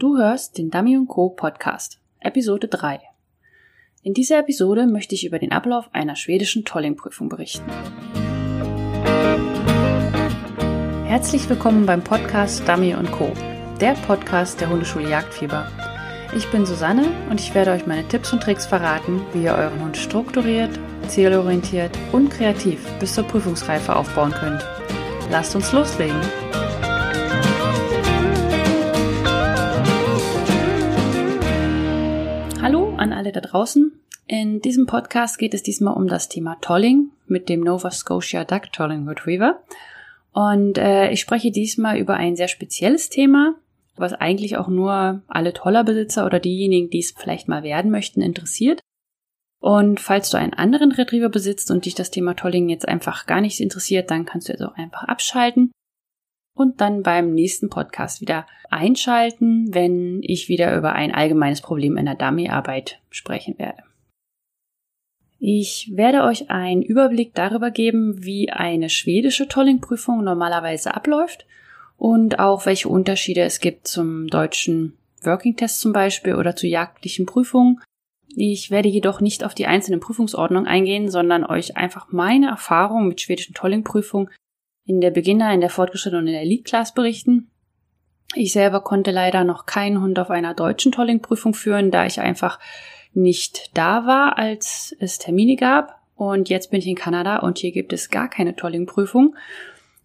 Du hörst den Dummy Co. Podcast, Episode 3. In dieser Episode möchte ich über den Ablauf einer schwedischen Tolling-Prüfung berichten. Herzlich willkommen beim Podcast Dummy Co., der Podcast der Hundeschule Jagdfieber. Ich bin Susanne und ich werde euch meine Tipps und Tricks verraten, wie ihr euren Hund strukturiert, zielorientiert und kreativ bis zur Prüfungsreife aufbauen könnt. Lasst uns loslegen! Alle da draußen. In diesem Podcast geht es diesmal um das Thema Tolling mit dem Nova Scotia Duck Tolling Retriever. Und äh, ich spreche diesmal über ein sehr spezielles Thema, was eigentlich auch nur alle Tollerbesitzer oder diejenigen, die es vielleicht mal werden möchten, interessiert. Und falls du einen anderen Retriever besitzt und dich das Thema Tolling jetzt einfach gar nicht interessiert, dann kannst du jetzt auch einfach abschalten und dann beim nächsten Podcast wieder einschalten, wenn ich wieder über ein allgemeines Problem in der Dummyarbeit sprechen werde. Ich werde euch einen Überblick darüber geben, wie eine schwedische Tolling-Prüfung normalerweise abläuft und auch welche Unterschiede es gibt zum deutschen Working Test zum Beispiel oder zu jagdlichen Prüfungen. Ich werde jedoch nicht auf die einzelnen Prüfungsordnungen eingehen, sondern euch einfach meine Erfahrungen mit schwedischen Tolling-Prüfungen in der Beginner, in der Fortgeschrittenen und in der Elite-Class berichten. Ich selber konnte leider noch keinen Hund auf einer deutschen Tolling-Prüfung führen, da ich einfach nicht da war, als es Termine gab. Und jetzt bin ich in Kanada und hier gibt es gar keine Tolling-Prüfung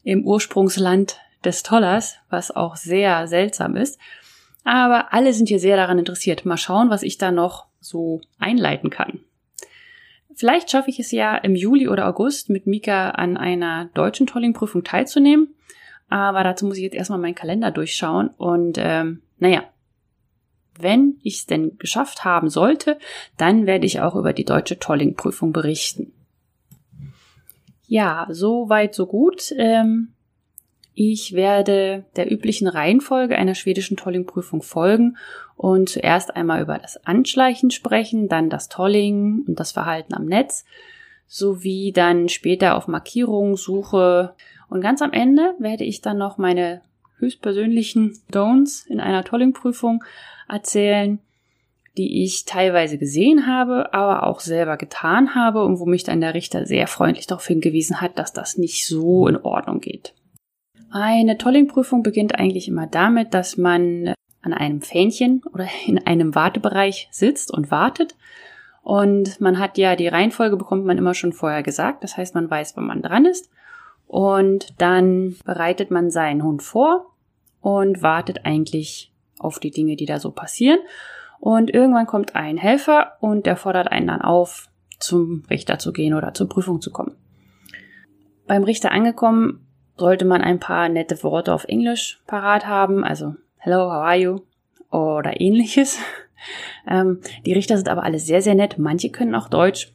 im Ursprungsland des Tollers, was auch sehr seltsam ist. Aber alle sind hier sehr daran interessiert. Mal schauen, was ich da noch so einleiten kann. Vielleicht schaffe ich es ja im Juli oder August mit Mika an einer deutschen Tolling-Prüfung teilzunehmen. Aber dazu muss ich jetzt erstmal meinen Kalender durchschauen. Und ähm, naja, wenn ich es denn geschafft haben sollte, dann werde ich auch über die deutsche Tolling-Prüfung berichten. Ja, so weit, so gut. Ähm, ich werde der üblichen Reihenfolge einer schwedischen Tolling-Prüfung folgen und zuerst einmal über das Anschleichen sprechen, dann das Tolling und das Verhalten am Netz, sowie dann später auf Markierungen suche. Und ganz am Ende werde ich dann noch meine höchstpersönlichen Don'ts in einer Tolling-Prüfung erzählen, die ich teilweise gesehen habe, aber auch selber getan habe und wo mich dann der Richter sehr freundlich darauf hingewiesen hat, dass das nicht so in Ordnung geht. Eine Tolling-Prüfung beginnt eigentlich immer damit, dass man an einem Fähnchen oder in einem Wartebereich sitzt und wartet. Und man hat ja die Reihenfolge bekommt man immer schon vorher gesagt. Das heißt, man weiß, wann man dran ist. Und dann bereitet man seinen Hund vor und wartet eigentlich auf die Dinge, die da so passieren. Und irgendwann kommt ein Helfer und der fordert einen dann auf, zum Richter zu gehen oder zur Prüfung zu kommen. Beim Richter angekommen sollte man ein paar nette Worte auf Englisch parat haben, also Hello, how are you? oder ähnliches. Ähm, die Richter sind aber alle sehr, sehr nett. Manche können auch Deutsch,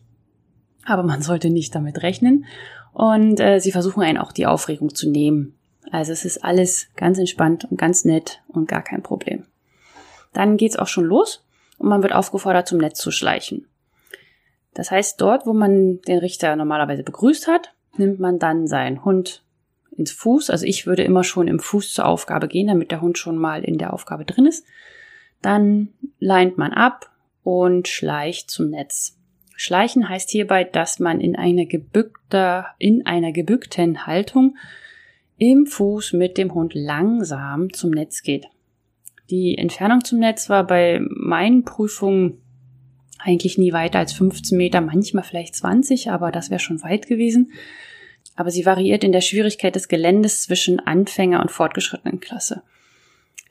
aber man sollte nicht damit rechnen. Und äh, sie versuchen einen auch die Aufregung zu nehmen. Also es ist alles ganz entspannt und ganz nett und gar kein Problem. Dann geht's auch schon los und man wird aufgefordert, zum Netz zu schleichen. Das heißt, dort, wo man den Richter normalerweise begrüßt hat, nimmt man dann seinen Hund ins Fuß. Also ich würde immer schon im Fuß zur Aufgabe gehen, damit der Hund schon mal in der Aufgabe drin ist. Dann leint man ab und schleicht zum Netz. Schleichen heißt hierbei, dass man in einer gebückter, in einer gebückten Haltung im Fuß mit dem Hund langsam zum Netz geht. Die Entfernung zum Netz war bei meinen Prüfungen eigentlich nie weiter als 15 Meter, manchmal vielleicht 20, aber das wäre schon weit gewesen aber sie variiert in der Schwierigkeit des Geländes zwischen Anfänger und fortgeschrittenen Klasse.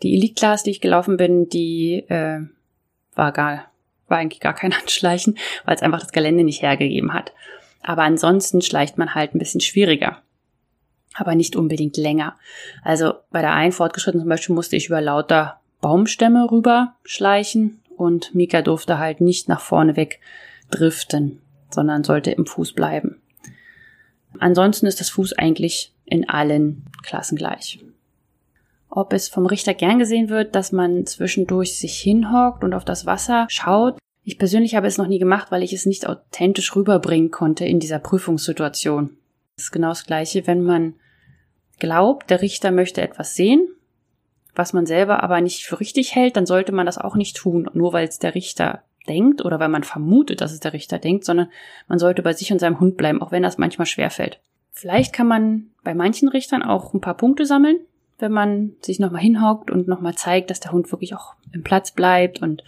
Die Elite-Class, die ich gelaufen bin, die äh, war gar, war eigentlich gar kein Anschleichen, weil es einfach das Gelände nicht hergegeben hat. Aber ansonsten schleicht man halt ein bisschen schwieriger. Aber nicht unbedingt länger. Also bei der einen fortgeschrittenen zum Beispiel musste ich über lauter Baumstämme rüber schleichen und Mika durfte halt nicht nach vorne weg driften, sondern sollte im Fuß bleiben. Ansonsten ist das Fuß eigentlich in allen Klassen gleich. Ob es vom Richter gern gesehen wird, dass man zwischendurch sich hinhockt und auf das Wasser schaut. Ich persönlich habe es noch nie gemacht, weil ich es nicht authentisch rüberbringen konnte in dieser was man selber aber nicht für richtig hält, dann sollte man das auch nicht tun, nur weil es der Richter denkt oder weil man vermutet, dass es der Richter denkt, sondern man sollte bei sich und seinem Hund bleiben, auch wenn das manchmal schwerfällt. Vielleicht kann man bei manchen Richtern auch ein paar Punkte sammeln, wenn man sich nochmal hinhockt und nochmal zeigt, dass der Hund wirklich auch im Platz bleibt und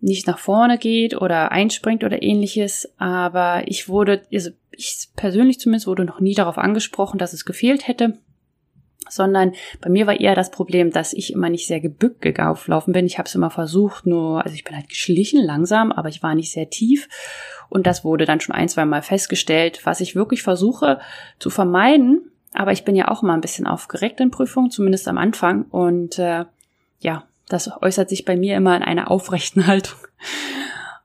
nicht nach vorne geht oder einspringt oder ähnliches. Aber ich wurde, also ich persönlich zumindest wurde noch nie darauf angesprochen, dass es gefehlt hätte sondern bei mir war eher das Problem, dass ich immer nicht sehr gebückt gelaufen bin. Ich habe es immer versucht, nur, also ich bin halt geschlichen, langsam, aber ich war nicht sehr tief. Und das wurde dann schon ein, zwei Mal festgestellt, was ich wirklich versuche zu vermeiden. Aber ich bin ja auch immer ein bisschen aufgeregt in Prüfungen, zumindest am Anfang. Und äh, ja, das äußert sich bei mir immer in einer aufrechten Haltung.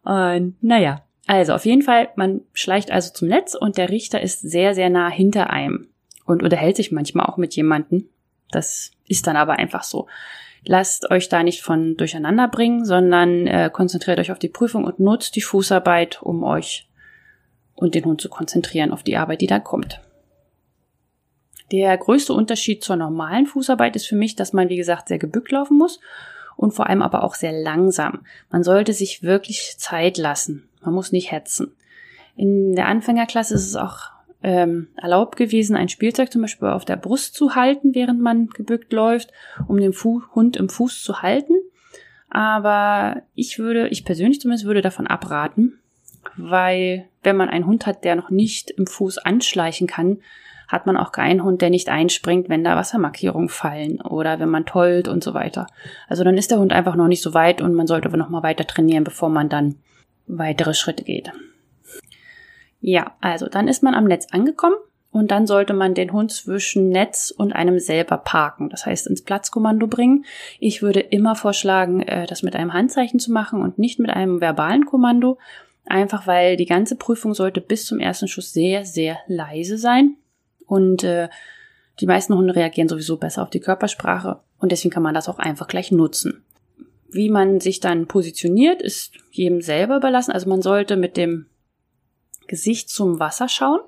Und naja, also auf jeden Fall, man schleicht also zum Netz und der Richter ist sehr, sehr nah hinter einem und unterhält sich manchmal auch mit jemanden. Das ist dann aber einfach so. Lasst euch da nicht von durcheinander bringen, sondern äh, konzentriert euch auf die Prüfung und nutzt die Fußarbeit, um euch und den Hund zu konzentrieren auf die Arbeit, die da kommt. Der größte Unterschied zur normalen Fußarbeit ist für mich, dass man, wie gesagt, sehr gebückt laufen muss und vor allem aber auch sehr langsam. Man sollte sich wirklich Zeit lassen. Man muss nicht hetzen. In der Anfängerklasse ist es auch ähm, erlaubt gewesen, ein Spielzeug zum Beispiel auf der Brust zu halten, während man gebückt läuft, um den Fu Hund im Fuß zu halten. Aber ich würde, ich persönlich zumindest würde davon abraten, weil wenn man einen Hund hat, der noch nicht im Fuß anschleichen kann, hat man auch keinen Hund, der nicht einspringt, wenn da Wassermarkierungen fallen oder wenn man tollt und so weiter. Also dann ist der Hund einfach noch nicht so weit und man sollte aber noch mal weiter trainieren, bevor man dann weitere Schritte geht. Ja, also dann ist man am Netz angekommen und dann sollte man den Hund zwischen Netz und einem selber parken, das heißt ins Platzkommando bringen. Ich würde immer vorschlagen, äh, das mit einem Handzeichen zu machen und nicht mit einem verbalen Kommando, einfach weil die ganze Prüfung sollte bis zum ersten Schuss sehr, sehr leise sein und äh, die meisten Hunde reagieren sowieso besser auf die Körpersprache und deswegen kann man das auch einfach gleich nutzen. Wie man sich dann positioniert, ist jedem selber überlassen. Also man sollte mit dem Gesicht zum Wasser schauen.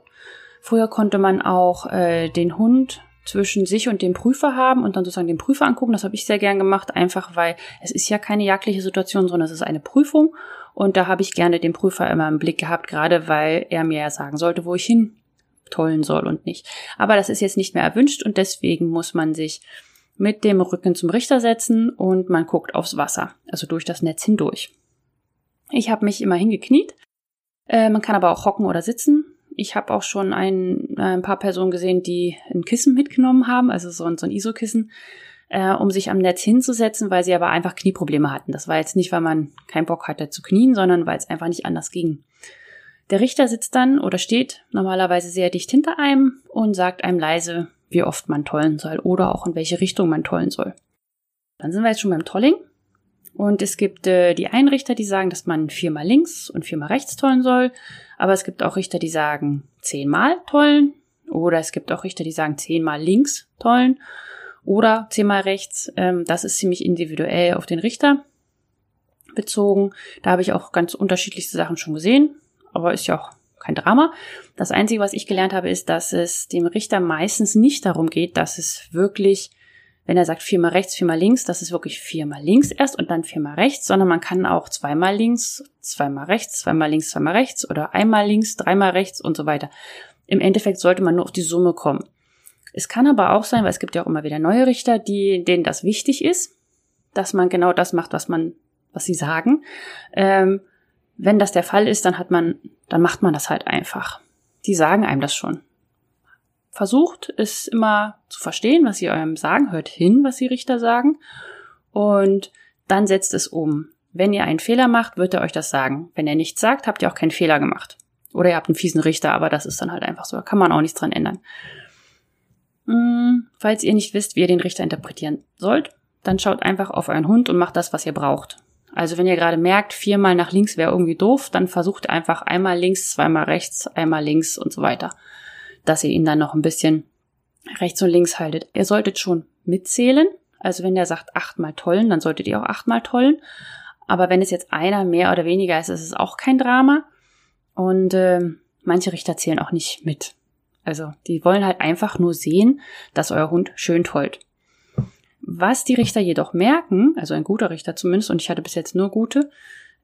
Früher konnte man auch äh, den Hund zwischen sich und dem Prüfer haben und dann sozusagen den Prüfer angucken. Das habe ich sehr gern gemacht, einfach weil es ist ja keine jagdliche Situation, sondern es ist eine Prüfung. Und da habe ich gerne den Prüfer immer im Blick gehabt, gerade weil er mir ja sagen sollte, wo ich hin tollen soll und nicht. Aber das ist jetzt nicht mehr erwünscht und deswegen muss man sich mit dem Rücken zum Richter setzen und man guckt aufs Wasser, also durch das Netz hindurch. Ich habe mich immer hingekniet äh, man kann aber auch hocken oder sitzen. Ich habe auch schon ein, ein paar Personen gesehen, die ein Kissen mitgenommen haben, also so ein, so ein ISO-Kissen, äh, um sich am Netz hinzusetzen, weil sie aber einfach Knieprobleme hatten. Das war jetzt nicht, weil man keinen Bock hatte zu knien, sondern weil es einfach nicht anders ging. Der Richter sitzt dann oder steht normalerweise sehr dicht hinter einem und sagt einem leise, wie oft man tollen soll oder auch in welche Richtung man tollen soll. Dann sind wir jetzt schon beim Tolling. Und es gibt äh, die einen Richter, die sagen, dass man viermal links und viermal rechts tollen soll. Aber es gibt auch Richter, die sagen zehnmal tollen. Oder es gibt auch Richter, die sagen zehnmal links tollen. Oder zehnmal rechts. Ähm, das ist ziemlich individuell auf den Richter bezogen. Da habe ich auch ganz unterschiedlichste Sachen schon gesehen. Aber ist ja auch kein Drama. Das Einzige, was ich gelernt habe, ist, dass es dem Richter meistens nicht darum geht, dass es wirklich wenn er sagt viermal rechts, viermal links, das ist wirklich viermal links erst und dann viermal rechts, sondern man kann auch zweimal links, zweimal rechts, zweimal links, zweimal rechts oder einmal links, dreimal rechts und so weiter. Im Endeffekt sollte man nur auf die Summe kommen. Es kann aber auch sein, weil es gibt ja auch immer wieder neue Richter, die, denen das wichtig ist, dass man genau das macht, was man, was sie sagen. Ähm, wenn das der Fall ist, dann hat man, dann macht man das halt einfach. Die sagen einem das schon. Versucht es immer zu verstehen, was sie eurem sagen. Hört hin, was die Richter sagen. Und dann setzt es um. Wenn ihr einen Fehler macht, wird er euch das sagen. Wenn er nichts sagt, habt ihr auch keinen Fehler gemacht. Oder ihr habt einen fiesen Richter, aber das ist dann halt einfach so. Da kann man auch nichts dran ändern. Hm, falls ihr nicht wisst, wie ihr den Richter interpretieren sollt, dann schaut einfach auf euren Hund und macht das, was ihr braucht. Also wenn ihr gerade merkt, viermal nach links wäre irgendwie doof, dann versucht einfach einmal links, zweimal rechts, einmal links und so weiter dass ihr ihn dann noch ein bisschen rechts und links haltet. Ihr solltet schon mitzählen. Also wenn der sagt achtmal tollen, dann solltet ihr auch achtmal tollen. Aber wenn es jetzt einer mehr oder weniger ist, ist es auch kein Drama. Und äh, manche Richter zählen auch nicht mit. Also die wollen halt einfach nur sehen, dass euer Hund schön tollt. Was die Richter jedoch merken, also ein guter Richter zumindest, und ich hatte bis jetzt nur gute,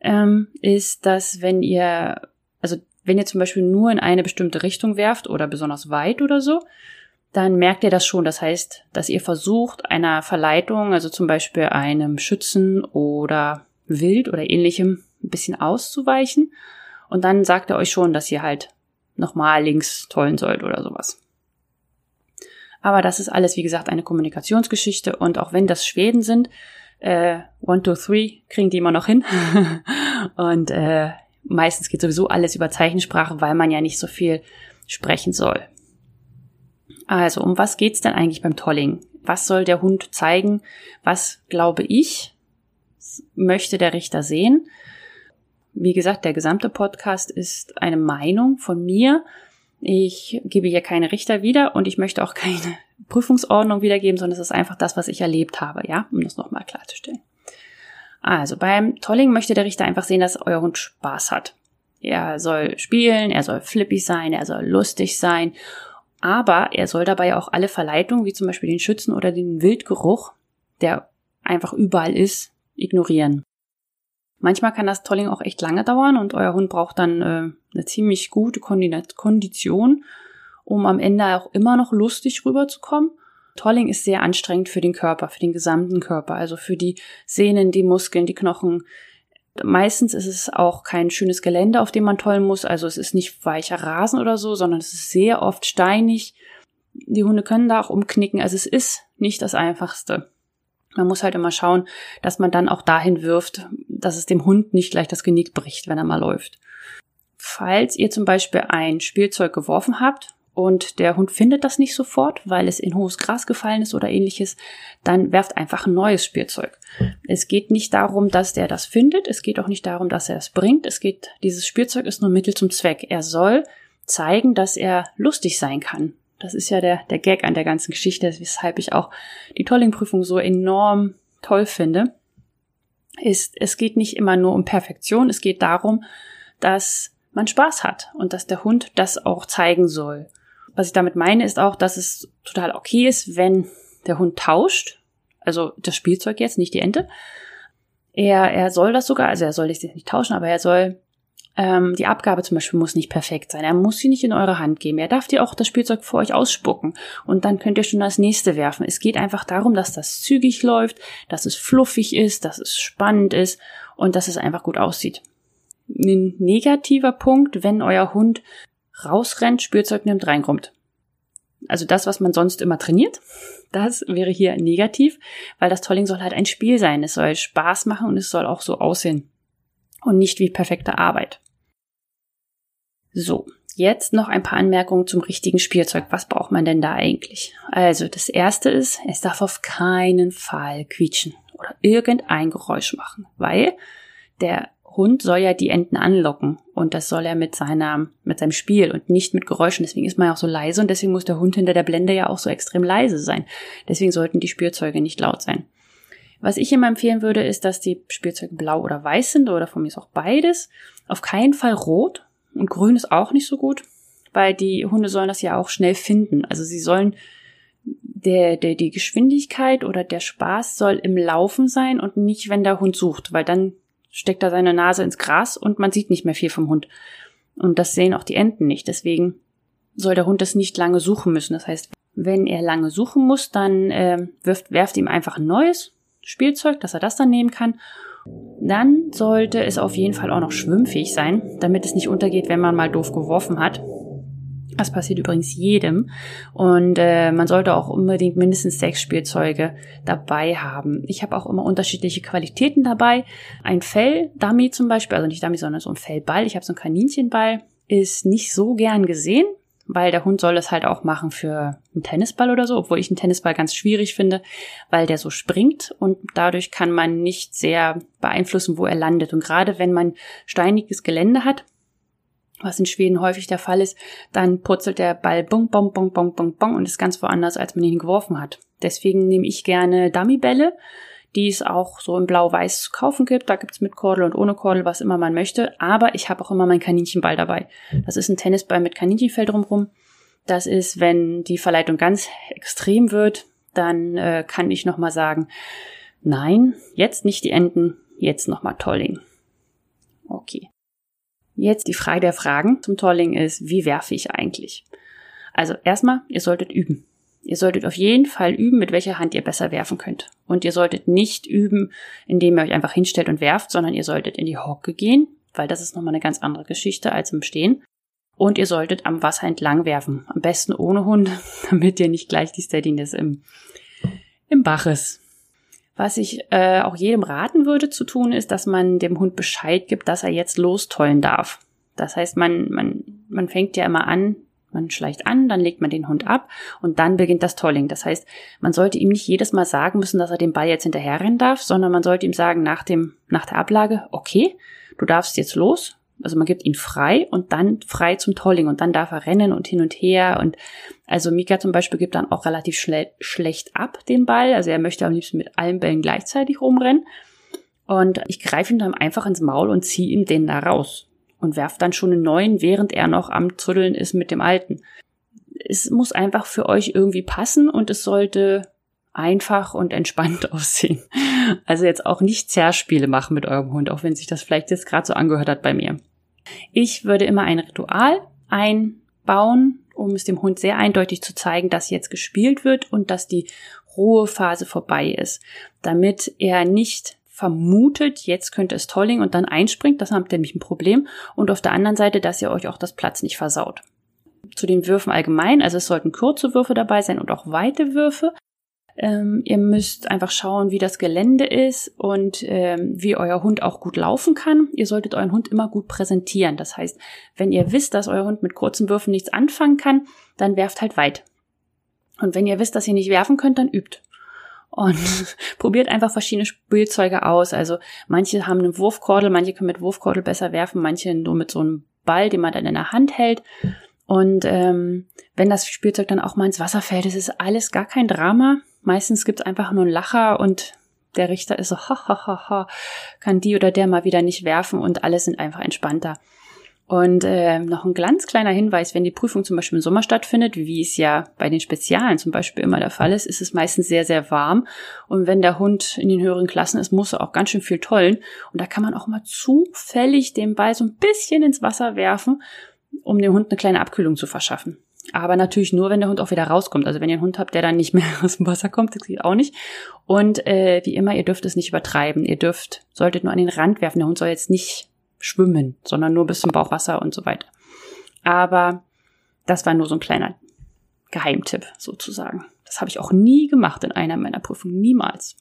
ähm, ist, dass wenn ihr, also wenn ihr zum Beispiel nur in eine bestimmte Richtung werft oder besonders weit oder so, dann merkt ihr das schon. Das heißt, dass ihr versucht, einer Verleitung, also zum Beispiel einem Schützen oder Wild oder ähnlichem, ein bisschen auszuweichen. Und dann sagt er euch schon, dass ihr halt nochmal links tollen sollt oder sowas. Aber das ist alles, wie gesagt, eine Kommunikationsgeschichte. Und auch wenn das Schweden sind, äh, one, two, three kriegen die immer noch hin. und äh, meistens geht sowieso alles über Zeichensprache, weil man ja nicht so viel sprechen soll. Also, um was geht's denn eigentlich beim Tolling? Was soll der Hund zeigen? Was glaube ich, möchte der Richter sehen? Wie gesagt, der gesamte Podcast ist eine Meinung von mir. Ich gebe hier keine Richter wieder und ich möchte auch keine Prüfungsordnung wiedergeben, sondern es ist einfach das, was ich erlebt habe, ja, um das nochmal klarzustellen. Also beim Tolling möchte der Richter einfach sehen, dass euer Hund Spaß hat. Er soll spielen, er soll flippig sein, er soll lustig sein aber er soll dabei auch alle Verleitungen, wie zum Beispiel den Schützen oder den Wildgeruch, der einfach überall ist, ignorieren. Manchmal kann das Tolling auch echt lange dauern und euer Hund braucht dann äh, eine ziemlich gute Kondition, um am Ende auch immer noch lustig rüberzukommen. Tolling ist sehr anstrengend für den Körper, für den gesamten Körper, also für die Sehnen, die Muskeln, die Knochen, Meistens ist es auch kein schönes Gelände, auf dem man tollen muss. Also es ist nicht weicher Rasen oder so, sondern es ist sehr oft steinig. Die Hunde können da auch umknicken. Also es ist nicht das Einfachste. Man muss halt immer schauen, dass man dann auch dahin wirft, dass es dem Hund nicht gleich das Genick bricht, wenn er mal läuft. Falls ihr zum Beispiel ein Spielzeug geworfen habt und der Hund findet das nicht sofort, weil es in hohes Gras gefallen ist oder ähnliches, dann werft einfach ein neues Spielzeug. Es geht nicht darum, dass der das findet, es geht auch nicht darum, dass er es bringt. Es geht, dieses Spielzeug ist nur Mittel zum Zweck. Er soll zeigen, dass er lustig sein kann. Das ist ja der, der Gag an der ganzen Geschichte, weshalb ich auch die Tolling-Prüfung so enorm toll finde. Ist, es geht nicht immer nur um Perfektion, es geht darum, dass man Spaß hat und dass der Hund das auch zeigen soll. Was ich damit meine, ist auch, dass es total okay ist, wenn der Hund tauscht. Also das Spielzeug jetzt, nicht die Ente. Er, er soll das sogar, also er soll das nicht tauschen, aber er soll ähm, die Abgabe zum Beispiel muss nicht perfekt sein. Er muss sie nicht in eure Hand geben. Er darf dir auch das Spielzeug vor euch ausspucken und dann könnt ihr schon das nächste werfen. Es geht einfach darum, dass das zügig läuft, dass es fluffig ist, dass es spannend ist und dass es einfach gut aussieht. Ein negativer Punkt, wenn euer Hund rausrennt, Spielzeug nimmt, reinkommt. Also das, was man sonst immer trainiert, das wäre hier negativ, weil das Tolling soll halt ein Spiel sein. Es soll Spaß machen und es soll auch so aussehen. Und nicht wie perfekte Arbeit. So, jetzt noch ein paar Anmerkungen zum richtigen Spielzeug. Was braucht man denn da eigentlich? Also, das erste ist, es darf auf keinen Fall quietschen oder irgendein Geräusch machen, weil der Hund soll ja die Enten anlocken und das soll er mit seiner, mit seinem Spiel und nicht mit Geräuschen. Deswegen ist man ja auch so leise und deswegen muss der Hund hinter der Blende ja auch so extrem leise sein. Deswegen sollten die Spielzeuge nicht laut sein. Was ich immer empfehlen würde, ist, dass die Spielzeuge blau oder weiß sind oder von mir ist auch beides. Auf keinen Fall rot und grün ist auch nicht so gut, weil die Hunde sollen das ja auch schnell finden. Also sie sollen der, der, die Geschwindigkeit oder der Spaß soll im Laufen sein und nicht, wenn der Hund sucht, weil dann steckt er seine Nase ins Gras und man sieht nicht mehr viel vom Hund. Und das sehen auch die Enten nicht. Deswegen soll der Hund das nicht lange suchen müssen. Das heißt, wenn er lange suchen muss, dann äh, wirft, werft ihm einfach ein neues Spielzeug, dass er das dann nehmen kann. Dann sollte es auf jeden Fall auch noch schwimmfähig sein, damit es nicht untergeht, wenn man mal doof geworfen hat. Das passiert übrigens jedem. Und äh, man sollte auch unbedingt mindestens sechs Spielzeuge dabei haben. Ich habe auch immer unterschiedliche Qualitäten dabei. Ein Fell-Dummy zum Beispiel, also nicht Dummy, sondern so ein Fellball. Ich habe so einen Kaninchenball. Ist nicht so gern gesehen, weil der Hund soll es halt auch machen für einen Tennisball oder so, obwohl ich einen Tennisball ganz schwierig finde, weil der so springt und dadurch kann man nicht sehr beeinflussen, wo er landet. Und gerade wenn man steiniges Gelände hat, was in Schweden häufig der Fall ist, dann purzelt der Ball bong, bong, bong, bong, bong, bong und ist ganz woanders, als man ihn geworfen hat. Deswegen nehme ich gerne Dummybälle, die es auch so in Blau-Weiß zu kaufen gibt. Da gibt's mit Kordel und ohne Kordel, was immer man möchte. Aber ich habe auch immer meinen Kaninchenball dabei. Das ist ein Tennisball mit Kaninchenfell drumherum. Das ist, wenn die Verleitung ganz extrem wird, dann äh, kann ich nochmal sagen, nein, jetzt nicht die Enten, jetzt nochmal Tolling. Okay. Jetzt die Frage der Fragen zum Tolling ist, wie werfe ich eigentlich? Also erstmal, ihr solltet üben. Ihr solltet auf jeden Fall üben, mit welcher Hand ihr besser werfen könnt. Und ihr solltet nicht üben, indem ihr euch einfach hinstellt und werft, sondern ihr solltet in die Hocke gehen, weil das ist nochmal eine ganz andere Geschichte als im Stehen. Und ihr solltet am Wasser entlang werfen. Am besten ohne Hund, damit ihr nicht gleich die Steadiness im, im Bach ist. Was ich äh, auch jedem raten würde zu tun, ist, dass man dem Hund Bescheid gibt, dass er jetzt lostollen darf. Das heißt, man, man, man fängt ja immer an, man schleicht an, dann legt man den Hund ab und dann beginnt das Tolling. Das heißt, man sollte ihm nicht jedes Mal sagen müssen, dass er den Ball jetzt hinterherrennen darf, sondern man sollte ihm sagen nach dem, nach der Ablage, okay, du darfst jetzt los. Also man gibt ihn frei und dann frei zum Tolling und dann darf er rennen und hin und her und also Mika zum Beispiel gibt dann auch relativ schle schlecht ab den Ball. Also er möchte am liebsten mit allen Bällen gleichzeitig rumrennen. Und ich greife ihn dann einfach ins Maul und ziehe ihm den da raus und werft dann schon einen neuen, während er noch am Zütteln ist mit dem alten. Es muss einfach für euch irgendwie passen und es sollte einfach und entspannt aussehen. Also jetzt auch nicht Zerspiele machen mit eurem Hund, auch wenn sich das vielleicht jetzt gerade so angehört hat bei mir. Ich würde immer ein Ritual einbauen, um es dem Hund sehr eindeutig zu zeigen, dass jetzt gespielt wird und dass die Ruhephase vorbei ist, damit er nicht vermutet, jetzt könnte es Tolling und dann einspringt, das habt ihr nämlich ein Problem. Und auf der anderen Seite, dass ihr euch auch das Platz nicht versaut. Zu den Würfen allgemein, also es sollten kurze Würfe dabei sein und auch weite Würfe. Ähm, ihr müsst einfach schauen, wie das Gelände ist und ähm, wie euer Hund auch gut laufen kann. Ihr solltet euren Hund immer gut präsentieren. Das heißt, wenn ihr wisst, dass euer Hund mit kurzen Würfen nichts anfangen kann, dann werft halt weit. Und wenn ihr wisst, dass ihr nicht werfen könnt, dann übt und probiert einfach verschiedene Spielzeuge aus. Also manche haben eine Wurfkordel, manche können mit Wurfkordel besser werfen, manche nur mit so einem Ball, den man dann in der Hand hält. Und ähm, wenn das Spielzeug dann auch mal ins Wasser fällt, ist es alles gar kein Drama. Meistens gibt es einfach nur einen Lacher und der Richter ist so, ha, ha, ha, ha, kann die oder der mal wieder nicht werfen und alle sind einfach entspannter. Und äh, noch ein ganz kleiner Hinweis, wenn die Prüfung zum Beispiel im Sommer stattfindet, wie es ja bei den Spezialen zum Beispiel immer der Fall ist, ist es meistens sehr, sehr warm. Und wenn der Hund in den höheren Klassen ist, muss er auch ganz schön viel tollen. Und da kann man auch mal zufällig den Ball so ein bisschen ins Wasser werfen, um dem Hund eine kleine Abkühlung zu verschaffen. Aber natürlich nur, wenn der Hund auch wieder rauskommt. Also wenn ihr einen Hund habt, der dann nicht mehr aus dem Wasser kommt, das geht auch nicht. Und äh, wie immer, ihr dürft es nicht übertreiben. Ihr dürft, solltet nur an den Rand werfen. Der Hund soll jetzt nicht schwimmen, sondern nur bis zum Bauchwasser und so weiter. Aber das war nur so ein kleiner Geheimtipp sozusagen. Das habe ich auch nie gemacht in einer meiner Prüfungen, niemals.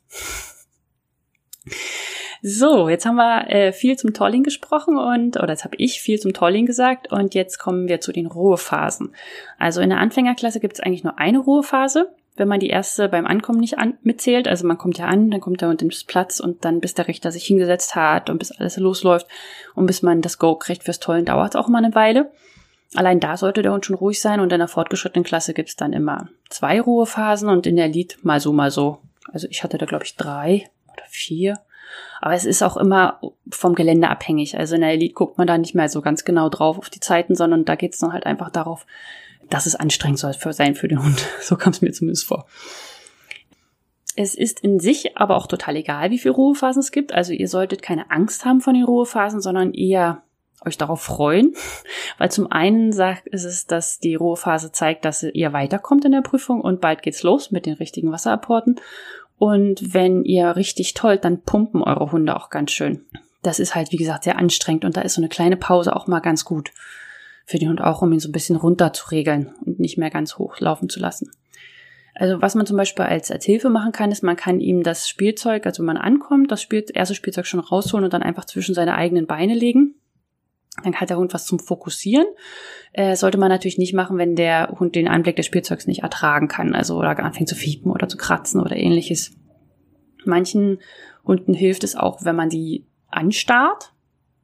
So, jetzt haben wir äh, viel zum Tolling gesprochen und, oder jetzt habe ich viel zum Tolling gesagt und jetzt kommen wir zu den Ruhephasen. Also in der Anfängerklasse gibt es eigentlich nur eine Ruhephase wenn man die erste beim Ankommen nicht an, mitzählt. Also man kommt ja an, dann kommt er unten ins Platz und dann bis der Richter sich hingesetzt hat und bis alles losläuft und bis man das Go kriegt fürs Tollen, dauert es auch mal eine Weile. Allein da sollte der Hund schon ruhig sein und in der fortgeschrittenen Klasse gibt's dann immer zwei Ruhephasen und in der Elite mal so, mal so. Also ich hatte da glaube ich drei oder vier. Aber es ist auch immer vom Gelände abhängig. Also in der Elite guckt man da nicht mehr so ganz genau drauf auf die Zeiten, sondern da geht's dann halt einfach darauf, dass es anstrengend soll für sein für den Hund. So kam es mir zumindest vor. Es ist in sich aber auch total egal, wie viele Ruhephasen es gibt. Also ihr solltet keine Angst haben von den Ruhephasen, sondern eher euch darauf freuen, weil zum einen sagt ist es, dass die Ruhephase zeigt, dass ihr weiterkommt in der Prüfung und bald geht's los mit den richtigen Wasserapporten. Und wenn ihr richtig tollt, dann pumpen eure Hunde auch ganz schön. Das ist halt, wie gesagt, sehr anstrengend und da ist so eine kleine Pause auch mal ganz gut für den Hund auch, um ihn so ein bisschen runter zu regeln und nicht mehr ganz hoch laufen zu lassen. Also was man zum Beispiel als, als Hilfe machen kann, ist, man kann ihm das Spielzeug, also wenn man ankommt, das Spiel, erste Spielzeug schon rausholen und dann einfach zwischen seine eigenen Beine legen. Dann hat der Hund was zum Fokussieren. Äh, sollte man natürlich nicht machen, wenn der Hund den Anblick des Spielzeugs nicht ertragen kann, also oder anfängt zu fiepen oder zu kratzen oder ähnliches. Manchen Hunden hilft es auch, wenn man sie anstarrt,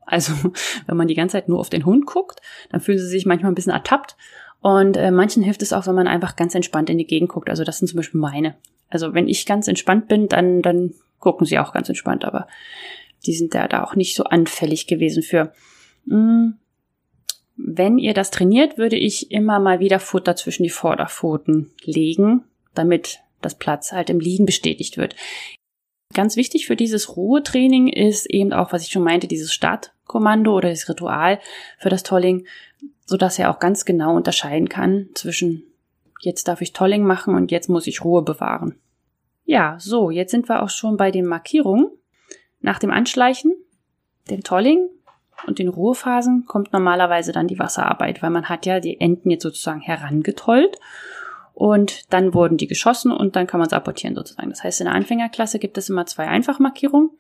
also wenn man die ganze Zeit nur auf den Hund guckt, dann fühlen sie sich manchmal ein bisschen ertappt. Und äh, manchen hilft es auch, wenn man einfach ganz entspannt in die Gegend guckt. Also das sind zum Beispiel meine. Also wenn ich ganz entspannt bin, dann, dann gucken sie auch ganz entspannt. Aber die sind da, da auch nicht so anfällig gewesen für. Hm, wenn ihr das trainiert, würde ich immer mal wieder Futter zwischen die Vorderpfoten legen, damit das Platz halt im Liegen bestätigt wird. Ganz wichtig für dieses Ruhetraining ist eben auch, was ich schon meinte, dieses Startkommando oder das Ritual für das Tolling, so dass er auch ganz genau unterscheiden kann zwischen jetzt darf ich Tolling machen und jetzt muss ich Ruhe bewahren. Ja, so, jetzt sind wir auch schon bei den Markierungen. Nach dem Anschleichen, dem Tolling und den Ruhephasen kommt normalerweise dann die Wasserarbeit, weil man hat ja die Enten jetzt sozusagen herangetollt und dann wurden die geschossen und dann kann man es apportieren sozusagen. Das heißt, in der Anfängerklasse gibt es immer zwei Einfachmarkierungen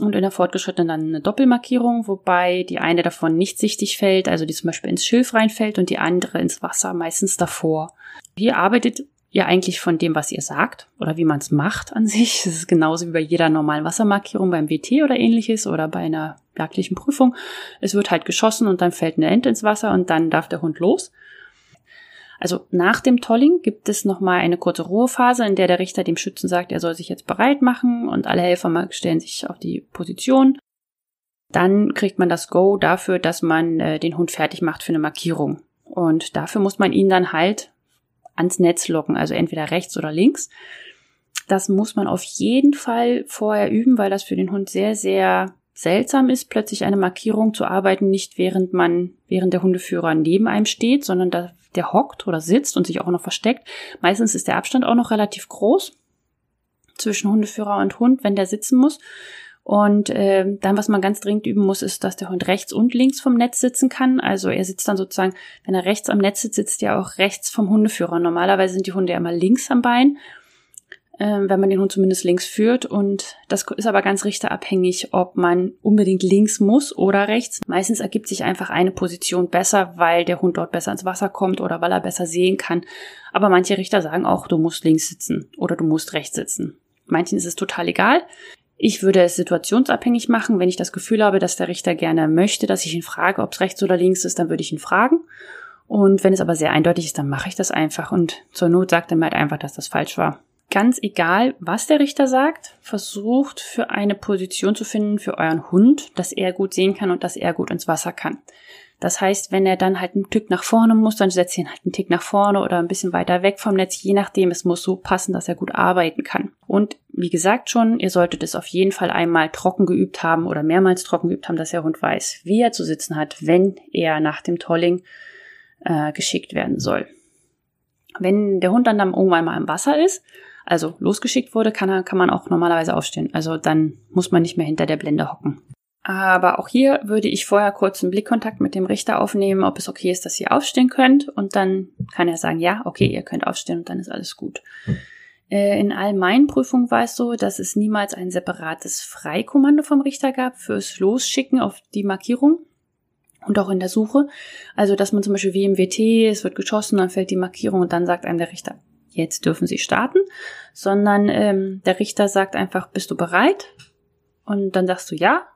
und in der fortgeschrittenen dann eine Doppelmarkierung, wobei die eine davon nicht sichtig fällt, also die zum Beispiel ins Schilf reinfällt und die andere ins Wasser, meistens davor. Hier arbeitet ihr eigentlich von dem, was ihr sagt oder wie man es macht an sich. Das ist genauso wie bei jeder normalen Wassermarkierung beim WT oder ähnliches oder bei einer jagdlichen Prüfung. Es wird halt geschossen und dann fällt eine Ente ins Wasser und dann darf der Hund los. Also nach dem Tolling gibt es nochmal eine kurze Ruhephase, in der der Richter dem Schützen sagt, er soll sich jetzt bereit machen und alle Helfer stellen sich auf die Position. Dann kriegt man das Go dafür, dass man äh, den Hund fertig macht für eine Markierung. Und dafür muss man ihn dann halt ans Netz locken, also entweder rechts oder links. Das muss man auf jeden Fall vorher üben, weil das für den Hund sehr, sehr seltsam ist, plötzlich eine Markierung zu arbeiten, nicht während man, während der Hundeführer neben einem steht, sondern da, der hockt oder sitzt und sich auch noch versteckt. Meistens ist der Abstand auch noch relativ groß zwischen Hundeführer und Hund, wenn der sitzen muss. Und äh, dann, was man ganz dringend üben muss, ist, dass der Hund rechts und links vom Netz sitzen kann. Also er sitzt dann sozusagen, wenn er rechts am Netz sitzt, sitzt er auch rechts vom Hundeführer. Normalerweise sind die Hunde ja immer links am Bein, äh, wenn man den Hund zumindest links führt. Und das ist aber ganz richterabhängig, ob man unbedingt links muss oder rechts. Meistens ergibt sich einfach eine Position besser, weil der Hund dort besser ins Wasser kommt oder weil er besser sehen kann. Aber manche Richter sagen auch, du musst links sitzen oder du musst rechts sitzen. Manchen ist es total egal. Ich würde es situationsabhängig machen. Wenn ich das Gefühl habe, dass der Richter gerne möchte, dass ich ihn frage, ob es rechts oder links ist, dann würde ich ihn fragen. Und wenn es aber sehr eindeutig ist, dann mache ich das einfach. Und zur Not sagt er mir halt einfach, dass das falsch war. Ganz egal, was der Richter sagt, versucht für eine Position zu finden für euren Hund, dass er gut sehen kann und dass er gut ins Wasser kann. Das heißt, wenn er dann halt einen Tick nach vorne muss, dann setzt ihn halt einen Tick nach vorne oder ein bisschen weiter weg vom Netz, je nachdem. Es muss so passen, dass er gut arbeiten kann. Und wie gesagt schon, ihr solltet es auf jeden Fall einmal trocken geübt haben oder mehrmals trocken geübt haben, dass der Hund weiß, wie er zu sitzen hat, wenn er nach dem Tolling äh, geschickt werden soll. Wenn der Hund dann, dann irgendwann mal im Wasser ist, also losgeschickt wurde, kann, er, kann man auch normalerweise aufstehen. Also dann muss man nicht mehr hinter der Blende hocken. Aber auch hier würde ich vorher kurz einen Blickkontakt mit dem Richter aufnehmen, ob es okay ist, dass ihr aufstehen könnt. Und dann kann er sagen, ja, okay, ihr könnt aufstehen und dann ist alles gut. Äh, in all meinen Prüfungen war es so, dass es niemals ein separates Freikommando vom Richter gab fürs Losschicken auf die Markierung und auch in der Suche. Also, dass man zum Beispiel wie im WT, es wird geschossen, dann fällt die Markierung und dann sagt einem der Richter, jetzt dürfen Sie starten, sondern ähm, der Richter sagt einfach, bist du bereit? Und dann sagst du ja,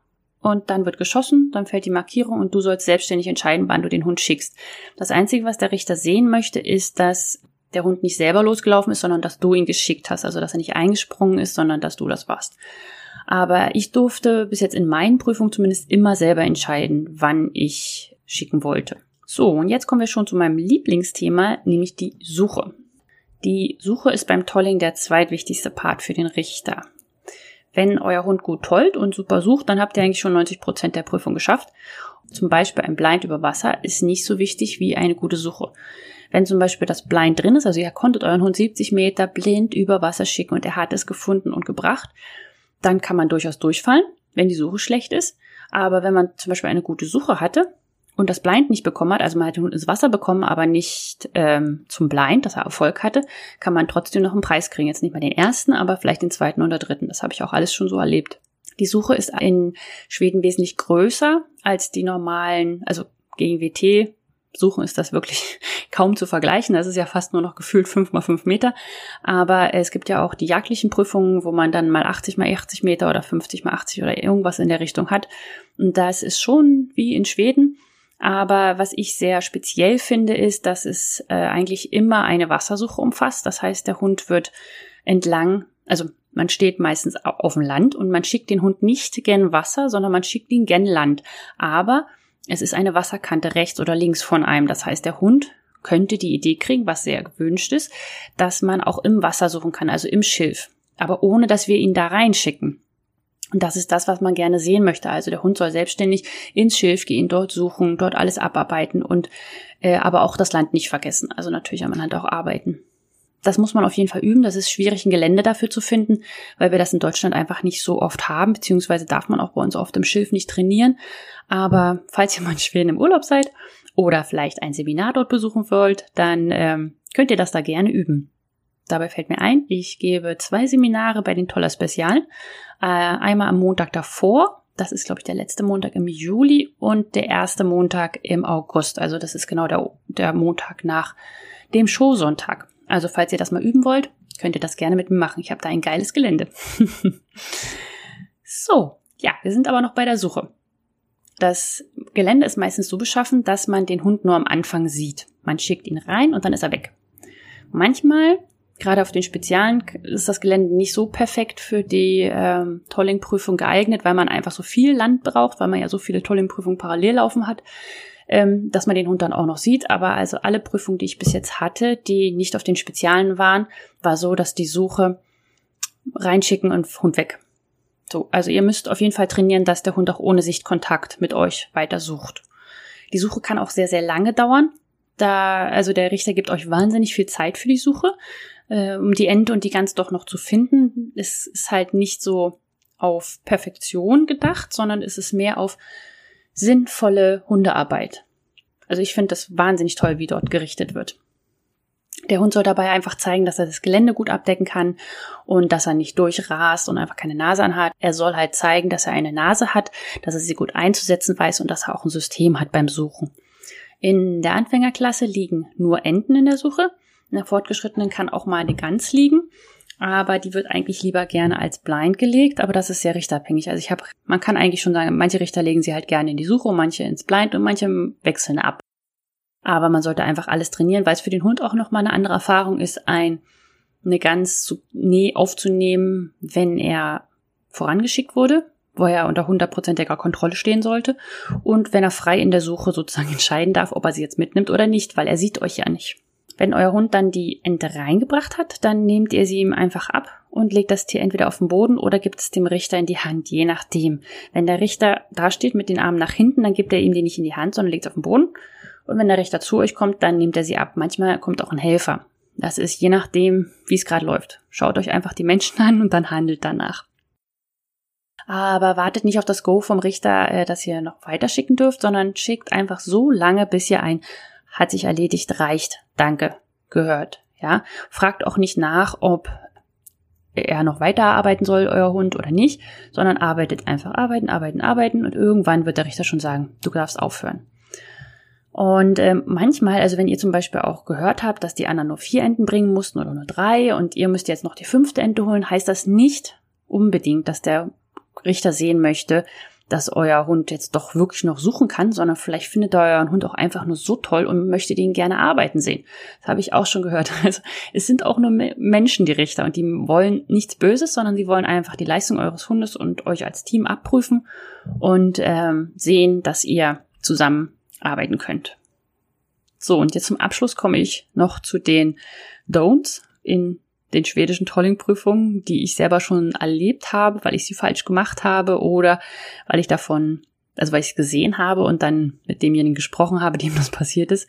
und dann wird geschossen, dann fällt die Markierung und du sollst selbstständig entscheiden, wann du den Hund schickst. Das Einzige, was der Richter sehen möchte, ist, dass der Hund nicht selber losgelaufen ist, sondern dass du ihn geschickt hast, also dass er nicht eingesprungen ist, sondern dass du das warst. Aber ich durfte bis jetzt in meinen Prüfungen zumindest immer selber entscheiden, wann ich schicken wollte. So, und jetzt kommen wir schon zu meinem Lieblingsthema, nämlich die Suche. Die Suche ist beim Tolling der zweitwichtigste Part für den Richter. Wenn euer Hund gut tollt und super sucht, dann habt ihr eigentlich schon 90 Prozent der Prüfung geschafft. Zum Beispiel ein Blind über Wasser ist nicht so wichtig wie eine gute Suche. Wenn zum Beispiel das Blind drin ist, also ihr konntet euren Hund 70 Meter blind über Wasser schicken und er hat es gefunden und gebracht, dann kann man durchaus durchfallen, wenn die Suche schlecht ist. Aber wenn man zum Beispiel eine gute Suche hatte, und das Blind nicht bekommen hat, also man hat den Hund ins Wasser bekommen, aber nicht ähm, zum Blind, dass er Erfolg hatte, kann man trotzdem noch einen Preis kriegen. Jetzt nicht mal den ersten, aber vielleicht den zweiten oder dritten. Das habe ich auch alles schon so erlebt. Die Suche ist in Schweden wesentlich größer als die normalen, also gegen WT Suchen ist das wirklich kaum zu vergleichen. Das ist ja fast nur noch gefühlt fünf mal fünf Meter. Aber es gibt ja auch die jagdlichen Prüfungen, wo man dann mal 80 mal 80 Meter oder 50 mal 80 oder irgendwas in der Richtung hat. Und das ist schon wie in Schweden. Aber was ich sehr speziell finde, ist, dass es äh, eigentlich immer eine Wassersuche umfasst. Das heißt, der Hund wird entlang, also man steht meistens auf dem Land und man schickt den Hund nicht gen Wasser, sondern man schickt ihn gen Land. Aber es ist eine Wasserkante rechts oder links von einem. Das heißt, der Hund könnte die Idee kriegen, was sehr gewünscht ist, dass man auch im Wasser suchen kann, also im Schilf. Aber ohne, dass wir ihn da reinschicken. Und das ist das, was man gerne sehen möchte. Also der Hund soll selbstständig ins Schilf gehen, dort suchen, dort alles abarbeiten und äh, aber auch das Land nicht vergessen. Also natürlich am Land auch arbeiten. Das muss man auf jeden Fall üben. Das ist schwierig, ein Gelände dafür zu finden, weil wir das in Deutschland einfach nicht so oft haben, beziehungsweise darf man auch bei uns oft im Schilf nicht trainieren. Aber falls ihr mal in Schweden im Urlaub seid oder vielleicht ein Seminar dort besuchen wollt, dann ähm, könnt ihr das da gerne üben. Dabei fällt mir ein, ich gebe zwei Seminare bei den Toller Spezialen. Äh, einmal am Montag davor, das ist, glaube ich, der letzte Montag im Juli und der erste Montag im August. Also das ist genau der, der Montag nach dem Showsonntag. Also falls ihr das mal üben wollt, könnt ihr das gerne mit mir machen. Ich habe da ein geiles Gelände. so, ja, wir sind aber noch bei der Suche. Das Gelände ist meistens so beschaffen, dass man den Hund nur am Anfang sieht. Man schickt ihn rein und dann ist er weg. Manchmal Gerade auf den Spezialen ist das Gelände nicht so perfekt für die ähm, Tolling-Prüfung geeignet, weil man einfach so viel Land braucht, weil man ja so viele Tolling-Prüfungen parallel laufen hat, ähm, dass man den Hund dann auch noch sieht. Aber also alle Prüfungen, die ich bis jetzt hatte, die nicht auf den Spezialen waren, war so, dass die Suche reinschicken und Hund weg. So, also ihr müsst auf jeden Fall trainieren, dass der Hund auch ohne Sichtkontakt mit euch weiter sucht. Die Suche kann auch sehr, sehr lange dauern. Da, also der Richter gibt euch wahnsinnig viel Zeit für die Suche äh, um die Ente und die Gans doch noch zu finden. Es ist halt nicht so auf Perfektion gedacht, sondern es ist mehr auf sinnvolle Hundearbeit. Also ich finde das wahnsinnig toll, wie dort gerichtet wird. Der Hund soll dabei einfach zeigen, dass er das Gelände gut abdecken kann und dass er nicht durchrast und einfach keine Nase anhat. Er soll halt zeigen, dass er eine Nase hat, dass er sie gut einzusetzen weiß und dass er auch ein System hat beim Suchen. In der Anfängerklasse liegen nur Enten in der Suche. In der Fortgeschrittenen kann auch mal eine Gans liegen, aber die wird eigentlich lieber gerne als blind gelegt, aber das ist sehr richterabhängig. Also ich habe, man kann eigentlich schon sagen, manche Richter legen sie halt gerne in die Suche, manche ins Blind und manche wechseln ab. Aber man sollte einfach alles trainieren, weil es für den Hund auch nochmal eine andere Erfahrung ist, ein, eine Gans zu, nee, aufzunehmen, wenn er vorangeschickt wurde, wo er unter hundertprozentiger Kontrolle stehen sollte und wenn er frei in der Suche sozusagen entscheiden darf, ob er sie jetzt mitnimmt oder nicht, weil er sieht euch ja nicht. Wenn euer Hund dann die Ente reingebracht hat, dann nehmt ihr sie ihm einfach ab und legt das Tier entweder auf den Boden oder gibt es dem Richter in die Hand, je nachdem. Wenn der Richter da steht mit den Armen nach hinten, dann gibt er ihm die nicht in die Hand, sondern legt es auf den Boden. Und wenn der Richter zu euch kommt, dann nehmt er sie ab. Manchmal kommt auch ein Helfer. Das ist je nachdem, wie es gerade läuft. Schaut euch einfach die Menschen an und dann handelt danach. Aber wartet nicht auf das Go vom Richter, äh, dass ihr noch weiter schicken dürft, sondern schickt einfach so lange, bis ihr ein hat sich erledigt, reicht, danke, gehört. Ja, fragt auch nicht nach, ob er noch weiterarbeiten soll, euer Hund oder nicht, sondern arbeitet einfach, arbeiten, arbeiten, arbeiten und irgendwann wird der Richter schon sagen, du darfst aufhören. Und ähm, manchmal, also wenn ihr zum Beispiel auch gehört habt, dass die anderen nur vier Enten bringen mussten oder nur drei und ihr müsst jetzt noch die fünfte Ente holen, heißt das nicht unbedingt, dass der Richter sehen möchte, dass euer Hund jetzt doch wirklich noch suchen kann, sondern vielleicht findet euren Hund auch einfach nur so toll und möchte den gerne arbeiten sehen. Das habe ich auch schon gehört. Also es sind auch nur Menschen die Richter und die wollen nichts Böses, sondern sie wollen einfach die Leistung eures Hundes und euch als Team abprüfen und ähm, sehen, dass ihr zusammen arbeiten könnt. So, und jetzt zum Abschluss komme ich noch zu den Don'ts in den schwedischen Tolling-Prüfungen, die ich selber schon erlebt habe, weil ich sie falsch gemacht habe oder weil ich davon, also weil ich es gesehen habe und dann mit demjenigen gesprochen habe, dem das passiert ist,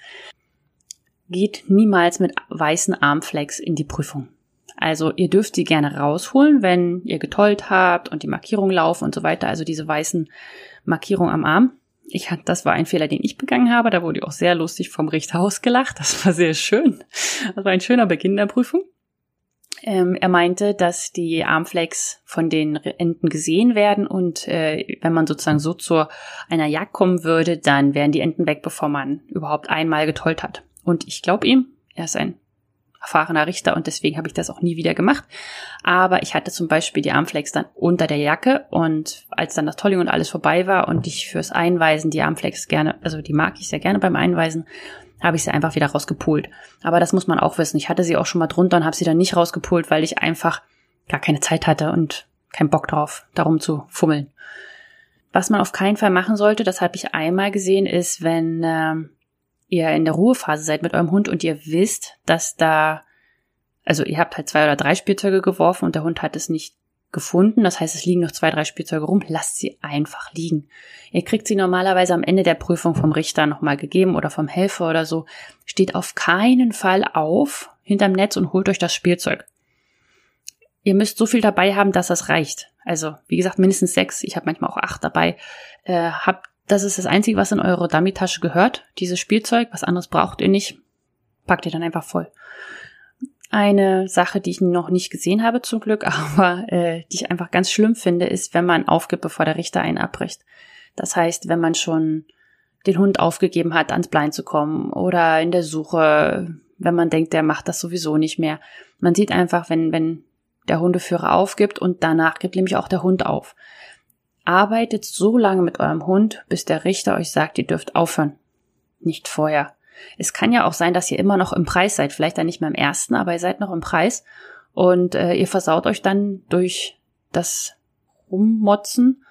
geht niemals mit weißen Armflex in die Prüfung. Also ihr dürft sie gerne rausholen, wenn ihr getollt habt und die Markierungen laufen und so weiter. Also diese weißen Markierungen am Arm. Ich, das war ein Fehler, den ich begangen habe. Da wurde ich auch sehr lustig vom Richter ausgelacht. Das war sehr schön. Das war ein schöner Beginn der Prüfung. Ähm, er meinte, dass die Armflex von den Enten gesehen werden und äh, wenn man sozusagen so zu einer Jagd kommen würde, dann wären die Enten weg, bevor man überhaupt einmal getollt hat. Und ich glaube ihm, er ist ein erfahrener Richter und deswegen habe ich das auch nie wieder gemacht. Aber ich hatte zum Beispiel die Armflex dann unter der Jacke und als dann das Tolling und alles vorbei war und ich fürs Einweisen die Armflex gerne, also die mag ich sehr gerne beim Einweisen, habe ich sie einfach wieder rausgepult. Aber das muss man auch wissen. Ich hatte sie auch schon mal drunter und habe sie dann nicht rausgepult, weil ich einfach gar keine Zeit hatte und keinen Bock drauf, darum zu fummeln. Was man auf keinen Fall machen sollte, das habe ich einmal gesehen, ist, wenn äh, ihr in der Ruhephase seid mit eurem Hund und ihr wisst, dass da, also ihr habt halt zwei oder drei Spielzeuge geworfen und der Hund hat es nicht gefunden. Das heißt, es liegen noch zwei, drei Spielzeuge rum. Lasst sie einfach liegen. Ihr kriegt sie normalerweise am Ende der Prüfung vom Richter nochmal gegeben oder vom Helfer oder so. Steht auf keinen Fall auf hinterm Netz und holt euch das Spielzeug. Ihr müsst so viel dabei haben, dass das reicht. Also, wie gesagt, mindestens sechs. Ich habe manchmal auch acht dabei. Äh, habt, das ist das Einzige, was in eure Dummy-Tasche gehört. Dieses Spielzeug. Was anderes braucht ihr nicht. Packt ihr dann einfach voll. Eine Sache, die ich noch nicht gesehen habe zum Glück, aber äh, die ich einfach ganz schlimm finde, ist, wenn man aufgibt, bevor der Richter einen abbricht. Das heißt, wenn man schon den Hund aufgegeben hat, ans Blein zu kommen oder in der Suche, wenn man denkt, der macht das sowieso nicht mehr. Man sieht einfach, wenn, wenn der Hundeführer aufgibt und danach gibt nämlich auch der Hund auf. Arbeitet so lange mit eurem Hund, bis der Richter euch sagt, ihr dürft aufhören. Nicht vorher. Es kann ja auch sein, dass ihr immer noch im Preis seid, vielleicht dann nicht mehr im ersten, aber ihr seid noch im Preis und äh, ihr versaut euch dann durch das Rummotzen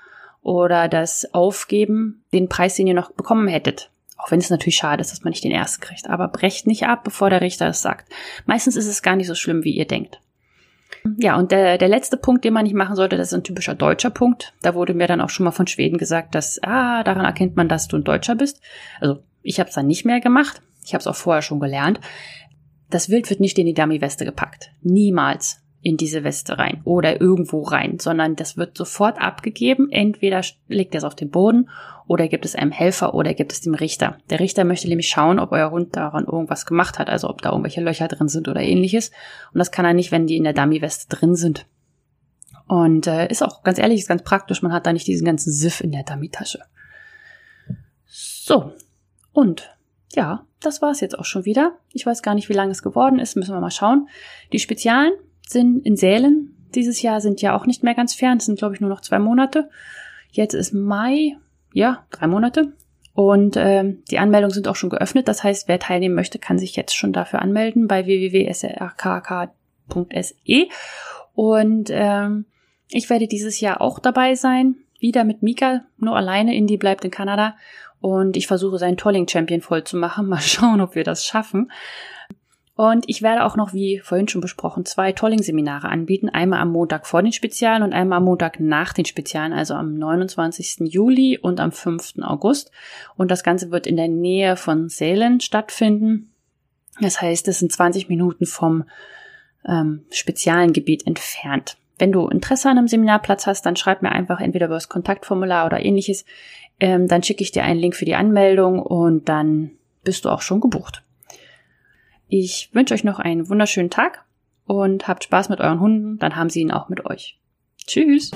oder das Aufgeben den Preis, den ihr noch bekommen hättet. Auch wenn es natürlich schade ist, dass man nicht den ersten kriegt. Aber brecht nicht ab, bevor der Richter es sagt. Meistens ist es gar nicht so schlimm, wie ihr denkt. Ja, und der, der letzte Punkt, den man nicht machen sollte, das ist ein typischer deutscher Punkt. Da wurde mir dann auch schon mal von Schweden gesagt, dass, ah, daran erkennt man, dass du ein Deutscher bist. Also ich habe es dann nicht mehr gemacht. Ich habe es auch vorher schon gelernt. Das Wild wird nicht in die Dummy-Weste gepackt. Niemals in diese Weste rein oder irgendwo rein, sondern das wird sofort abgegeben. Entweder legt er es auf den Boden oder gibt es einem Helfer oder gibt es dem Richter. Der Richter möchte nämlich schauen, ob euer Hund daran irgendwas gemacht hat, also ob da irgendwelche Löcher drin sind oder ähnliches. Und das kann er nicht, wenn die in der Dummy-Weste drin sind. Und äh, ist auch ganz ehrlich, ist ganz praktisch. Man hat da nicht diesen ganzen Siff in der Dummy-Tasche. So, und ja, das war's jetzt auch schon wieder. Ich weiß gar nicht, wie lange es geworden ist, müssen wir mal schauen. Die Spezialen sind in Sälen. Dieses Jahr sind ja auch nicht mehr ganz fern. Es sind, glaube ich, nur noch zwei Monate. Jetzt ist Mai, ja, drei Monate. Und ähm, die Anmeldungen sind auch schon geöffnet. Das heißt, wer teilnehmen möchte, kann sich jetzt schon dafür anmelden bei www.srkk.se. Und ähm, ich werde dieses Jahr auch dabei sein. Wieder mit Mika, nur alleine. Indie bleibt in Kanada. Und ich versuche seinen Tolling Champion voll zu machen. Mal schauen, ob wir das schaffen. Und ich werde auch noch, wie vorhin schon besprochen, zwei Tolling-Seminare anbieten. Einmal am Montag vor den Spezialen und einmal am Montag nach den Spezialen, also am 29. Juli und am 5. August. Und das Ganze wird in der Nähe von Sälen stattfinden. Das heißt, es sind 20 Minuten vom ähm, spezialen Gebiet entfernt. Wenn du Interesse an einem Seminarplatz hast, dann schreib mir einfach entweder über das Kontaktformular oder ähnliches. Ähm, dann schicke ich dir einen Link für die Anmeldung und dann bist du auch schon gebucht. Ich wünsche euch noch einen wunderschönen Tag und habt Spaß mit euren Hunden, dann haben sie ihn auch mit euch. Tschüss!